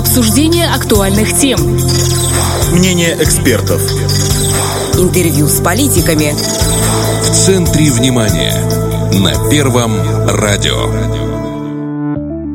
Обсуждение актуальных тем. Мнение экспертов. Интервью с политиками. В центре внимания. На Первом радио.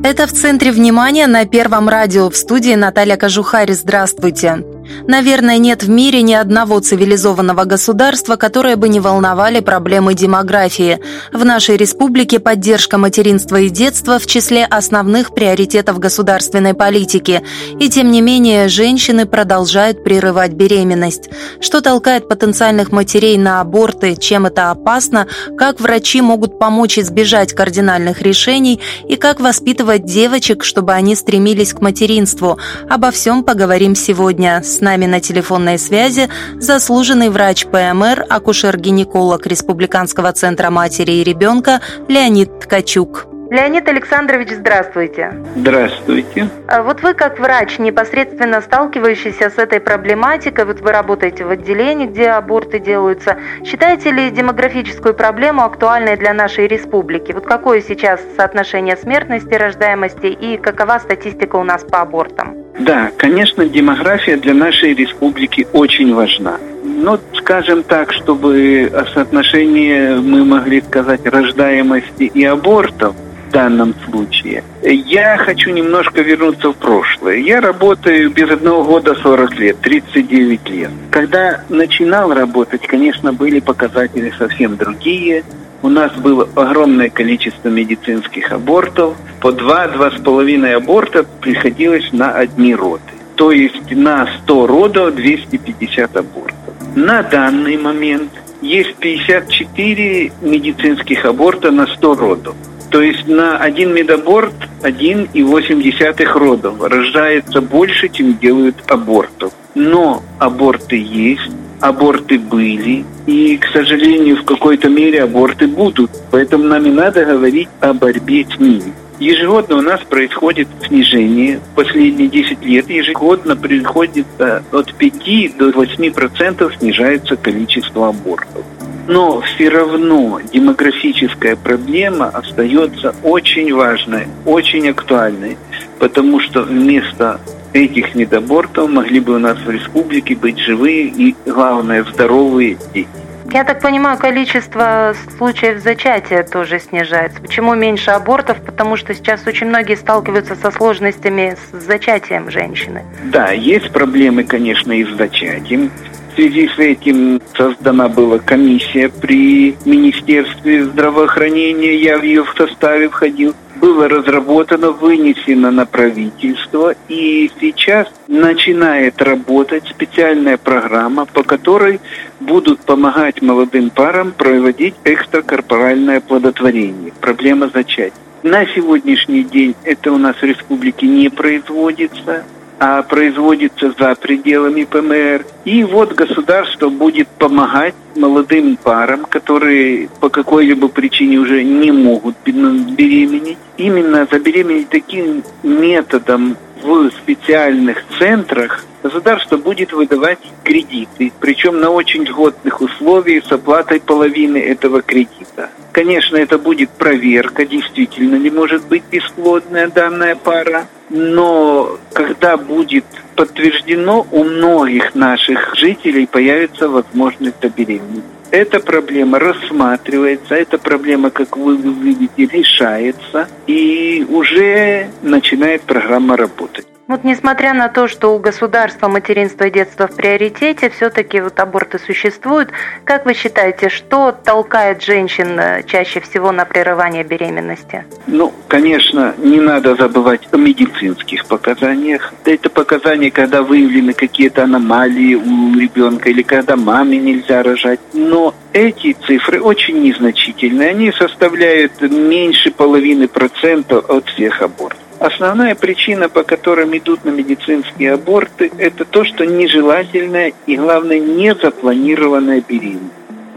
Это в центре внимания на Первом радио. В студии Наталья Кожухарь. Здравствуйте. Наверное, нет в мире ни одного цивилизованного государства, которое бы не волновали проблемы демографии. В нашей республике поддержка материнства и детства в числе основных приоритетов государственной политики. И тем не менее, женщины продолжают прерывать беременность. Что толкает потенциальных матерей на аборты, чем это опасно, как врачи могут помочь избежать кардинальных решений и как воспитывать девочек, чтобы они стремились к материнству. Обо всем поговорим сегодня. С нами на телефонной связи заслуженный врач ПМР, акушер-гинеколог Республиканского центра матери и ребенка Леонид Ткачук. Леонид Александрович, здравствуйте. Здравствуйте. А вот вы как врач, непосредственно сталкивающийся с этой проблематикой, вот вы работаете в отделении, где аборты делаются, считаете ли демографическую проблему актуальной для нашей республики? Вот какое сейчас соотношение смертности, рождаемости и какова статистика у нас по абортам? Да, конечно, демография для нашей республики очень важна. Ну, скажем так, чтобы о соотношении мы могли сказать рождаемости и абортов, данном случае. Я хочу немножко вернуться в прошлое. Я работаю без одного года 40 лет, 39 лет. Когда начинал работать, конечно, были показатели совсем другие. У нас было огромное количество медицинских абортов. По 2-2,5 аборта приходилось на одни роды. То есть на 100 родов 250 абортов. На данный момент есть 54 медицинских аборта на 100 родов. То есть на один медаборт 1,8 родов рождается больше, чем делают абортов. Но аборты есть, аборты были, и, к сожалению, в какой-то мере аборты будут. Поэтому нам и надо говорить о борьбе с ними. Ежегодно у нас происходит снижение. Последние 10 лет ежегодно приходится от 5 до 8% снижается количество абортов. Но все равно демографическая проблема остается очень важной, очень актуальной, потому что вместо этих недобортов могли бы у нас в республике быть живые и, главное, здоровые дети. Я так понимаю, количество случаев зачатия тоже снижается. Почему меньше абортов? Потому что сейчас очень многие сталкиваются со сложностями с зачатием женщины. Да, есть проблемы, конечно, и с зачатием. В связи с этим создана была комиссия при Министерстве здравоохранения, я в ее в составе входил. Было разработано, вынесено на правительство, и сейчас начинает работать специальная программа, по которой будут помогать молодым парам проводить экстракорпоральное плодотворение. Проблема зачатия. На сегодняшний день это у нас в республике не производится а производится за пределами ПМР. И вот государство будет помогать молодым парам, которые по какой-либо причине уже не могут беременеть, именно забеременеть таким методом в специальных центрах государство будет выдавать кредиты, причем на очень льготных условиях с оплатой половины этого кредита. Конечно, это будет проверка, действительно ли может быть бесплодная данная пара, но когда будет подтверждено, у многих наших жителей появится возможность забеременеть. Эта проблема рассматривается, эта проблема, как вы видите, решается, и уже начинает программа работать. Вот несмотря на то, что у государства материнство и детство в приоритете, все-таки вот аборты существуют. Как вы считаете, что толкает женщин э, чаще всего на прерывание беременности? Ну, конечно, не надо забывать о медицинских показаниях. Это показания, когда выявлены какие-то аномалии у ребенка или когда маме нельзя рожать. Но эти цифры очень незначительные. Они составляют меньше половины процента от всех абортов. Основная причина, по которым идут на медицинские аборты, это то, что нежелательная и, главное, не запланированная беременность.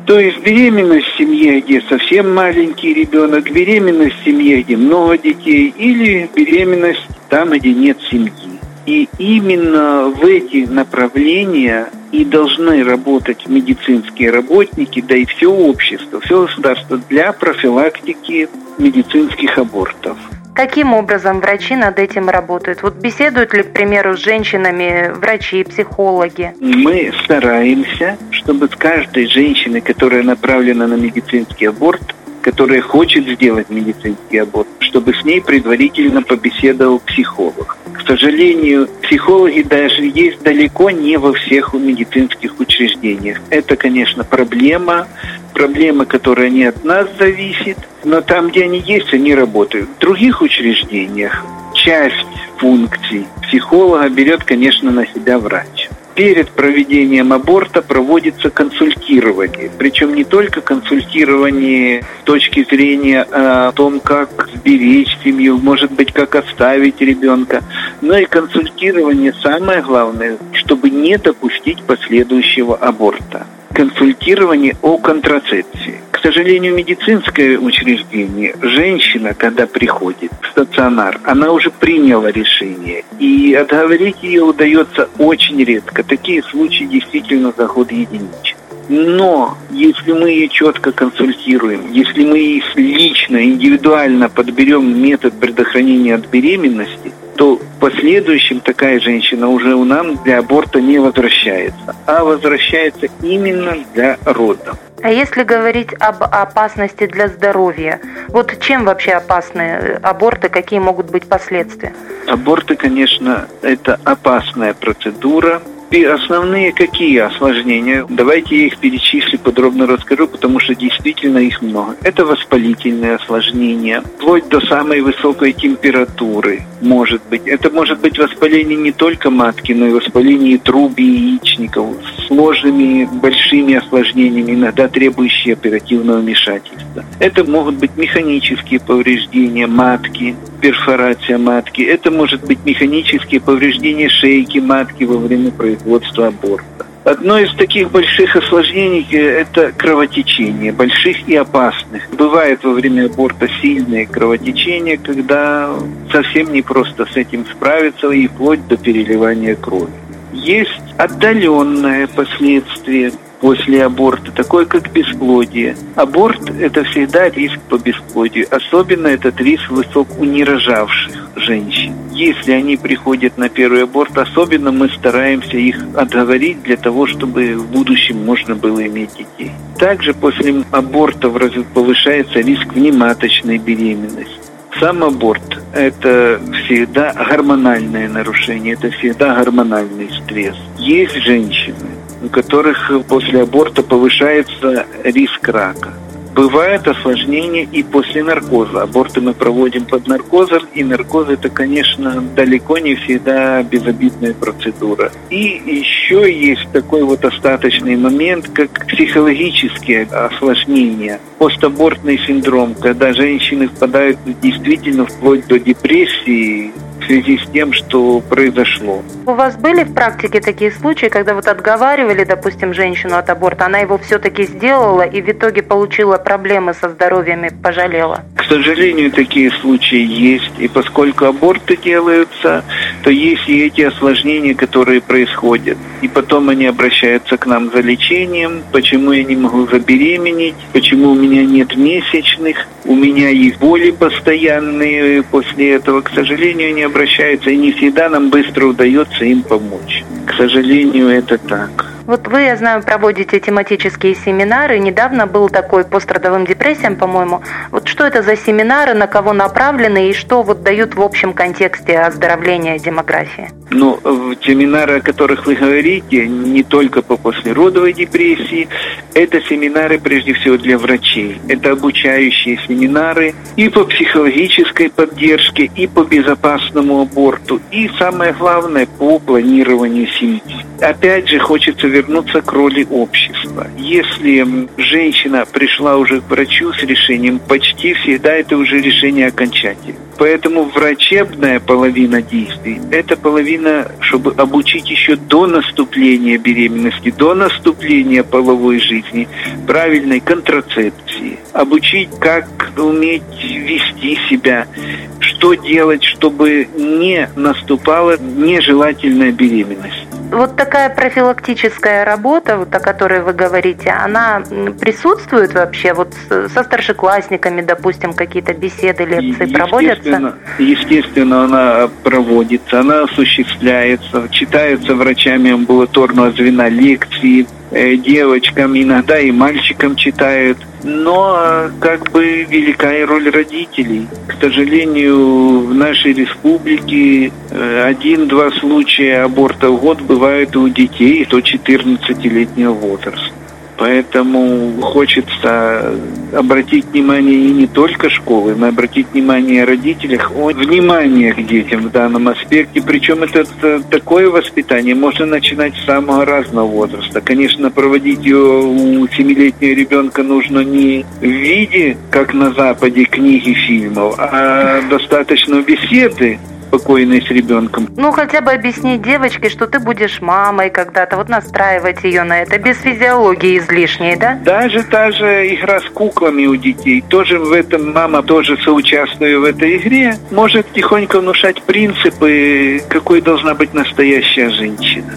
То есть беременность в семье, где совсем маленький ребенок, беременность в семье, где много детей, или беременность там, где нет семьи. И именно в эти направления и должны работать медицинские работники, да и все общество, все государство для профилактики медицинских абортов. Каким образом врачи над этим работают? Вот беседуют ли, к примеру, с женщинами врачи, психологи? Мы стараемся, чтобы с каждой женщиной, которая направлена на медицинский аборт, которая хочет сделать медицинский аборт, чтобы с ней предварительно побеседовал психолог. К сожалению, психологи даже есть далеко не во всех медицинских учреждениях. Это, конечно, проблема, проблема, которая не от нас зависит, но там, где они есть, они работают. В других учреждениях часть функций психолога берет, конечно, на себя врач. Перед проведением аборта проводится консультирование. Причем не только консультирование с точки зрения о том, как сберечь семью, может быть, как оставить ребенка, но и консультирование, самое главное, чтобы не допустить последующего аборта консультирование о контрацепции. К сожалению, медицинское учреждение, женщина, когда приходит в стационар, она уже приняла решение. И отговорить ее удается очень редко. Такие случаи действительно за год единичны. Но если мы ее четко консультируем, если мы ей лично, индивидуально подберем метод предохранения от беременности, то в последующем такая женщина уже у нас для аборта не возвращается, а возвращается именно для родов. А если говорить об опасности для здоровья, вот чем вообще опасны аборты, какие могут быть последствия? Аборты, конечно, это опасная процедура, и основные какие осложнения? Давайте я их перечислю, подробно расскажу, потому что действительно их много. Это воспалительные осложнения, вплоть до самой высокой температуры может быть. Это может быть воспаление не только матки, но и воспаление труб и яичников сложными большими осложнениями, иногда требующие оперативного вмешательства. Это могут быть механические повреждения матки, перфорация матки. Это может быть механические повреждения шейки матки во время производства аборта. Одно из таких больших осложнений – это кровотечение, больших и опасных. Бывает во время аборта сильные кровотечения, когда совсем непросто с этим справиться и вплоть до переливания крови. Есть отдаленное последствие после аборта, такое как бесплодие. Аборт – это всегда риск по бесплодию. Особенно этот риск высок у нерожавших женщин. Если они приходят на первый аборт, особенно мы стараемся их отговорить для того, чтобы в будущем можно было иметь детей. Также после аборта повышается риск внематочной беременности. Сам аборт – это всегда гормональное нарушение, это всегда гормональный стресс. Есть женщины, у которых после аборта повышается риск рака. Бывает осложнение и после наркоза. Аборты мы проводим под наркозом, и наркоз это, конечно, далеко не всегда безобидная процедура. И еще есть такой вот остаточный момент, как психологические осложнения. Постабортный синдром, когда женщины впадают действительно вплоть до депрессии, в связи с тем, что произошло. У вас были в практике такие случаи, когда вот отговаривали, допустим, женщину от аборта, она его все-таки сделала и в итоге получила проблемы со здоровьем и пожалела? К сожалению, такие случаи есть. И поскольку аборты делаются, то есть и эти осложнения, которые происходят. И потом они обращаются к нам за лечением, почему я не могу забеременеть, почему у меня нет месячных, у меня есть боли постоянные после этого. К сожалению, они обращаются, и не всегда нам быстро удается им помочь. К сожалению, это так. Вот вы, я знаю, проводите тематические семинары. Недавно был такой по страдовым депрессиям, по-моему. Вот что это за семинары, на кого направлены и что вот дают в общем контексте оздоровления демографии? Ну, семинары, о которых вы говорите, не только по послеродовой депрессии, это семинары прежде всего для врачей. Это обучающие семинары и по психологической поддержке, и по безопасному аборту, и самое главное, по планированию семьи. Опять же, хочется вернуться к роли общества. Если женщина пришла уже к врачу с решением, почти всегда это уже решение окончательное. Поэтому врачебная половина действий – это половина, чтобы обучить еще до наступления беременности, до наступления половой жизни, правильной контрацепции, обучить, как уметь вести себя, что делать, чтобы не наступала нежелательная беременность. Вот такая профилактическая работа, вот о которой вы говорите, она присутствует вообще? Вот со старшеклассниками, допустим, какие-то беседы, лекции проводятся? Естественно, она проводится, она осуществляется, читаются врачами амбулаторного звена лекции, Э, девочкам, иногда и мальчикам читают. Но как бы великая роль родителей. К сожалению, в нашей республике э, один-два случая аборта в год бывают у детей до 14-летнего возраста. Поэтому хочется обратить внимание и не только школы, но обратить внимание родителях о внимании к детям в данном аспекте. Причем это такое воспитание можно начинать с самого разного возраста. Конечно, проводить ее у семилетнего ребенка нужно не в виде, как на Западе, книги, фильмов, а достаточно беседы спокойной с ребенком. Ну, хотя бы объяснить девочке, что ты будешь мамой когда-то, вот настраивать ее на это, без физиологии излишней, да? Даже та же игра с куклами у детей, тоже в этом мама, тоже соучаствуя в этой игре, может тихонько внушать принципы, какой должна быть настоящая женщина,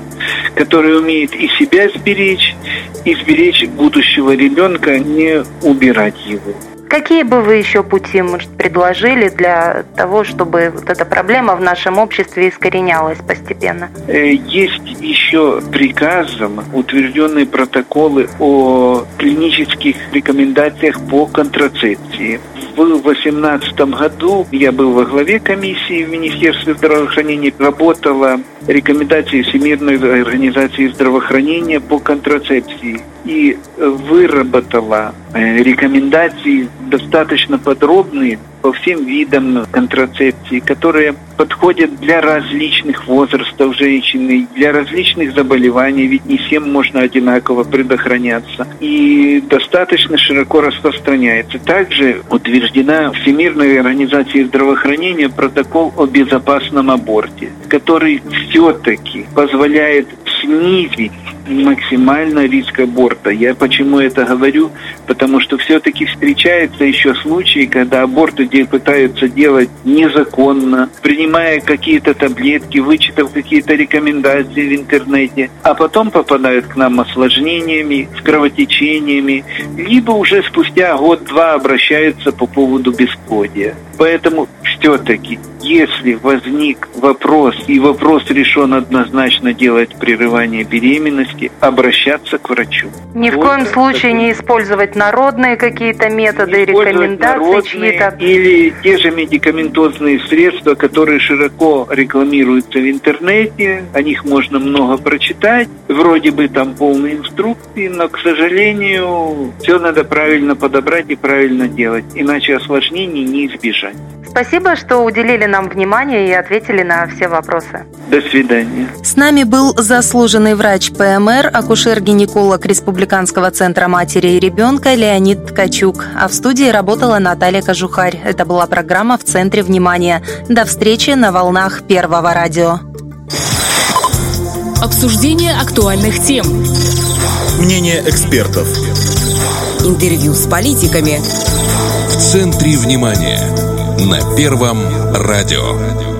которая умеет и себя сберечь, и сберечь будущего ребенка, не убирать его. Какие бы вы еще пути, может, предложили для того, чтобы вот эта проблема в нашем обществе искоренялась постепенно? Э, есть еще приказом утвержденные протоколы о клинических рекомендациях по контрацепции. В 2018 году я был во главе комиссии в Министерстве здравоохранения, работала рекомендации Всемирной организации здравоохранения по контрацепции и выработала рекомендации достаточно подробные по всем видам контрацепции, которые подходят для различных возрастов женщины, для различных заболеваний, ведь не всем можно одинаково предохраняться. И достаточно широко распространяется. Также утверждена Всемирной организацией здравоохранения протокол о безопасном аборте, который все-таки позволяет снизить максимально риск аборта. Я почему это говорю? Потому что все-таки встречаются еще случаи, когда аборты пытаются делать незаконно, принимая какие-то таблетки, вычитав какие-то рекомендации в интернете, а потом попадают к нам осложнениями, с кровотечениями, либо уже спустя год-два обращаются по поводу бесплодия. Поэтому все-таки, если возник вопрос, и вопрос решен однозначно делать прерывание беременности, обращаться к врачу. Ни вот в коем случае такой... не использовать народные какие-то методы, рекомендации чьи-то. Или те же медикаментозные средства, которые широко рекламируются в интернете, о них можно много прочитать, вроде бы там полные инструкции, но, к сожалению, все надо правильно подобрать и правильно делать, иначе осложнений не избежать. Спасибо, что уделили нам внимание и ответили на все вопросы. До свидания. С нами был заслуженный врач ПМР, акушер-гинеколог Республиканского центра матери и ребенка Леонид Ткачук. А в студии работала Наталья Кожухарь. Это была программа «В центре внимания». До встречи на волнах Первого радио. Обсуждение актуальных тем. Мнение экспертов. Интервью с политиками. В центре внимания на Первом радио.